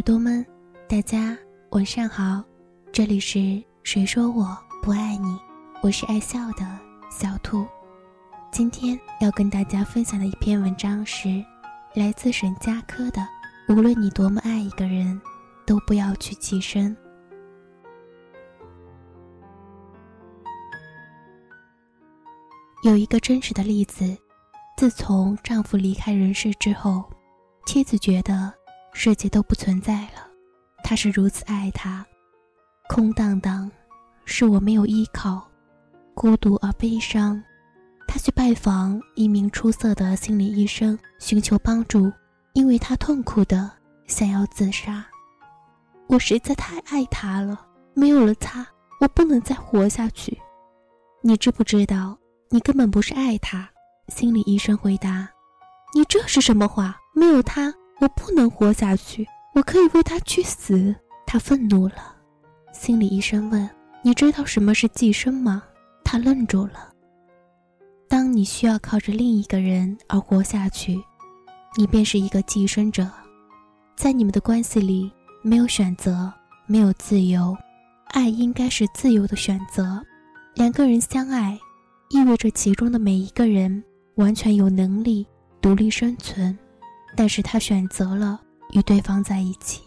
耳朵们，大家晚上好，这里是谁说我不爱你？我是爱笑的小兔。今天要跟大家分享的一篇文章是来自沈佳柯的：无论你多么爱一个人，都不要去寄生。有一个真实的例子，自从丈夫离开人世之后，妻子觉得。世界都不存在了，他是如此爱他，空荡荡，是我没有依靠，孤独而悲伤。他去拜访一名出色的心理医生，寻求帮助，因为他痛苦的想要自杀。我实在太爱他了，没有了他，我不能再活下去。你知不知道，你根本不是爱他？心理医生回答：“你这是什么话？没有他。”我不能活下去，我可以为他去死。他愤怒了。心理医生问：“你知道什么是寄生吗？”他愣住了。当你需要靠着另一个人而活下去，你便是一个寄生者。在你们的关系里，没有选择，没有自由。爱应该是自由的选择。两个人相爱，意味着其中的每一个人完全有能力独立生存。但是他选择了与对方在一起。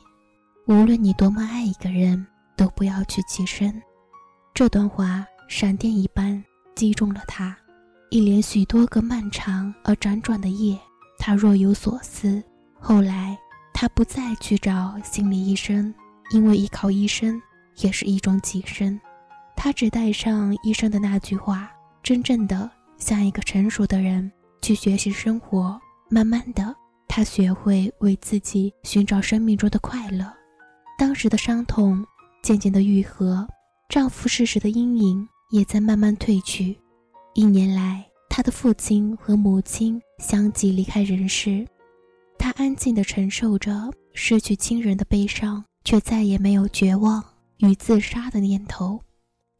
无论你多么爱一个人，都不要去寄生。这段话闪电一般击中了他。一连许多个漫长而辗转的夜，他若有所思。后来，他不再去找心理医生，因为依靠医生也是一种寄生。他只带上医生的那句话：“真正的像一个成熟的人去学习生活。”慢慢的。她学会为自己寻找生命中的快乐，当时的伤痛渐渐的愈合，丈夫逝世的阴影也在慢慢褪去。一年来，她的父亲和母亲相继离开人世，她安静地承受着失去亲人的悲伤，却再也没有绝望与自杀的念头。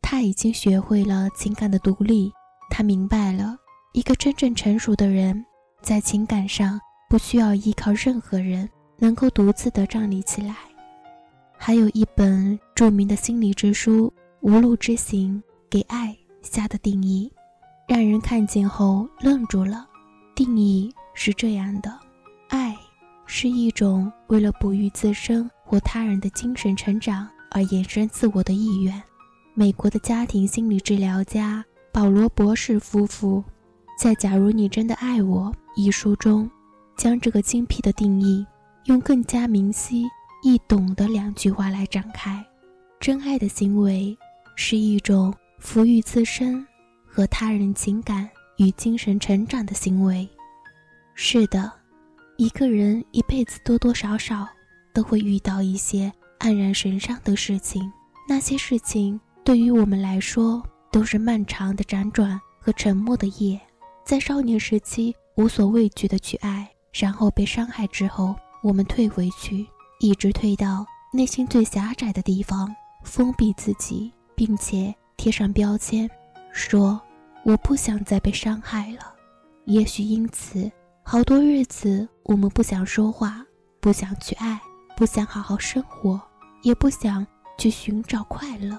她已经学会了情感的独立，她明白了，一个真正成熟的人在情感上。不需要依靠任何人，能够独自的站立起来。还有一本著名的心理之书《无路之行》给爱下的定义，让人看见后愣住了。定义是这样的：爱是一种为了哺育自身或他人的精神成长而延伸自我的意愿。美国的家庭心理治疗家保罗博士夫妇在《假如你真的爱我》一书中。将这个精辟的定义用更加明晰易懂的两句话来展开：真爱的行为是一种抚育自身和他人情感与精神成长的行为。是的，一个人一辈子多多少少都会遇到一些黯然神伤的事情，那些事情对于我们来说都是漫长的辗转和沉默的夜。在少年时期无所畏惧的去爱。然后被伤害之后，我们退回去，一直退到内心最狭窄的地方，封闭自己，并且贴上标签，说我不想再被伤害了。也许因此，好多日子我们不想说话，不想去爱，不想好好生活，也不想去寻找快乐。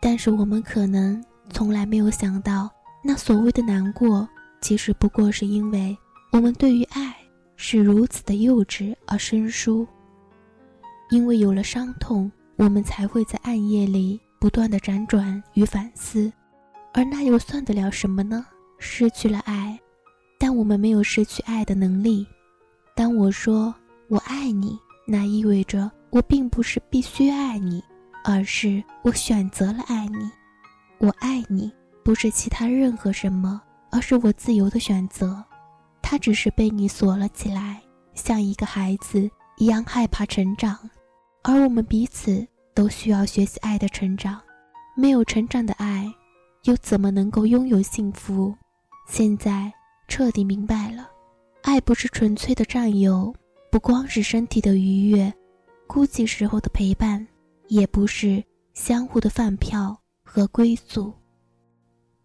但是我们可能从来没有想到，那所谓的难过，其实不过是因为我们对于爱。是如此的幼稚而生疏，因为有了伤痛，我们才会在暗夜里不断的辗转与反思，而那又算得了什么呢？失去了爱，但我们没有失去爱的能力。当我说我爱你，那意味着我并不是必须爱你，而是我选择了爱你。我爱你，不是其他任何什么，而是我自由的选择。他只是被你锁了起来，像一个孩子一样害怕成长，而我们彼此都需要学习爱的成长。没有成长的爱，又怎么能够拥有幸福？现在彻底明白了，爱不是纯粹的占有，不光是身体的愉悦，孤寂时候的陪伴，也不是相互的饭票和归宿。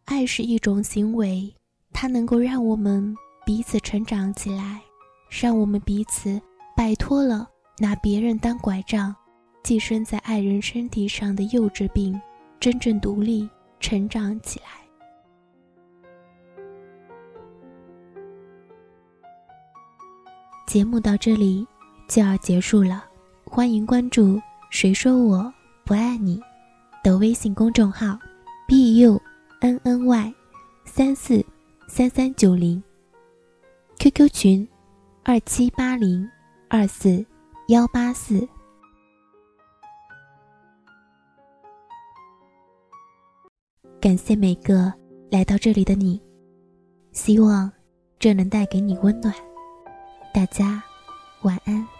爱是一种行为，它能够让我们。彼此成长起来，让我们彼此摆脱了拿别人当拐杖，寄生在爱人身体上的幼稚病，真正独立成长起来。节目到这里就要结束了，欢迎关注“谁说我不爱你”的微信公众号，b u n n y 三四三三九零，QQ 群二七八零二四幺八四。感谢每个来到这里的你，希望这能带给你温暖。大家晚安。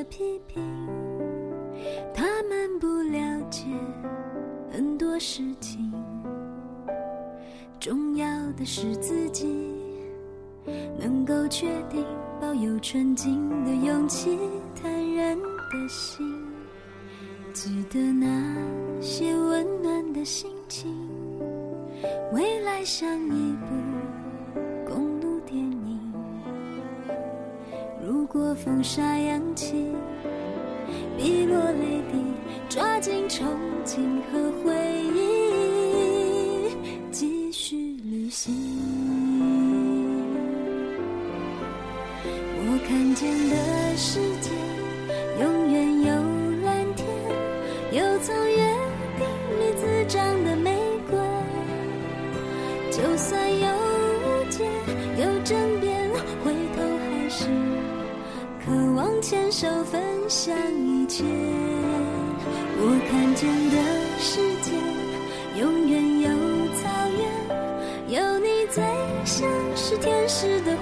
的批评，他们不了解很多事情。重要的是自己能够确定，保有纯净的勇气，坦然的心。记得那些温暖的心情，未来像一部如果风沙扬起，碧落泪滴，抓紧憧憬和回忆。继续旅行，我看见的世界永远有蓝天，有从约定里滋长的玫瑰。就算有手分享一切。我看见的世界永远有草原，有你。最像是天使的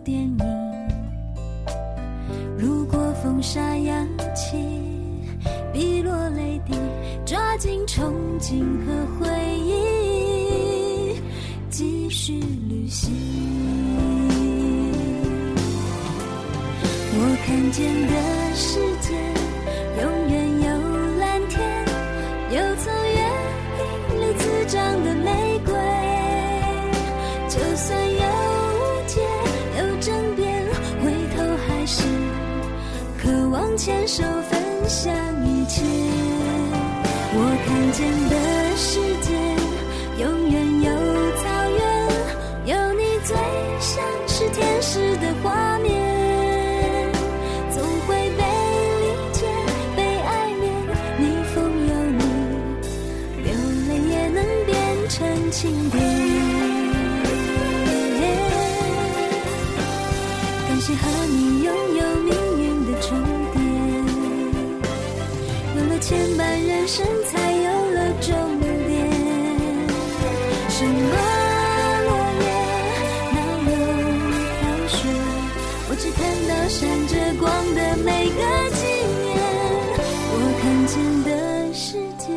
电影如果风沙扬起滴落泪滴抓紧憧憬和回忆继续旅行。我看见的是牵手分享一切。我看见的世界，永远有草原，有你最像是天使的画面。总会被理解，被爱念，逆风有你，流泪也能变成晴天。感谢和你拥有你。牵绊人生，才有了终点。什么落叶，哪有飘雪？我只看到闪着光的每个纪念。我看见的世界，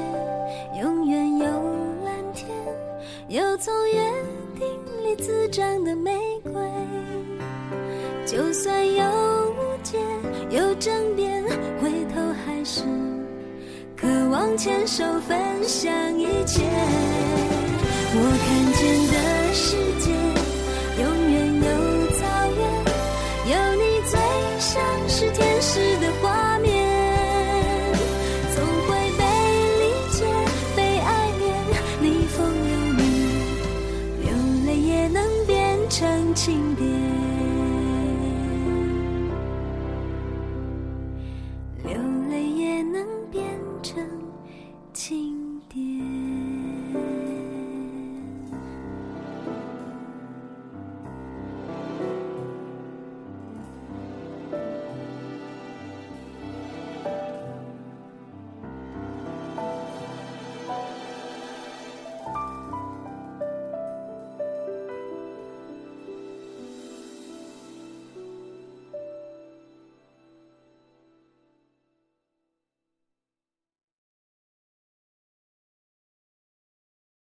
永远有蓝天，有从约定里滋长的玫瑰。就算有。牵手分享一切。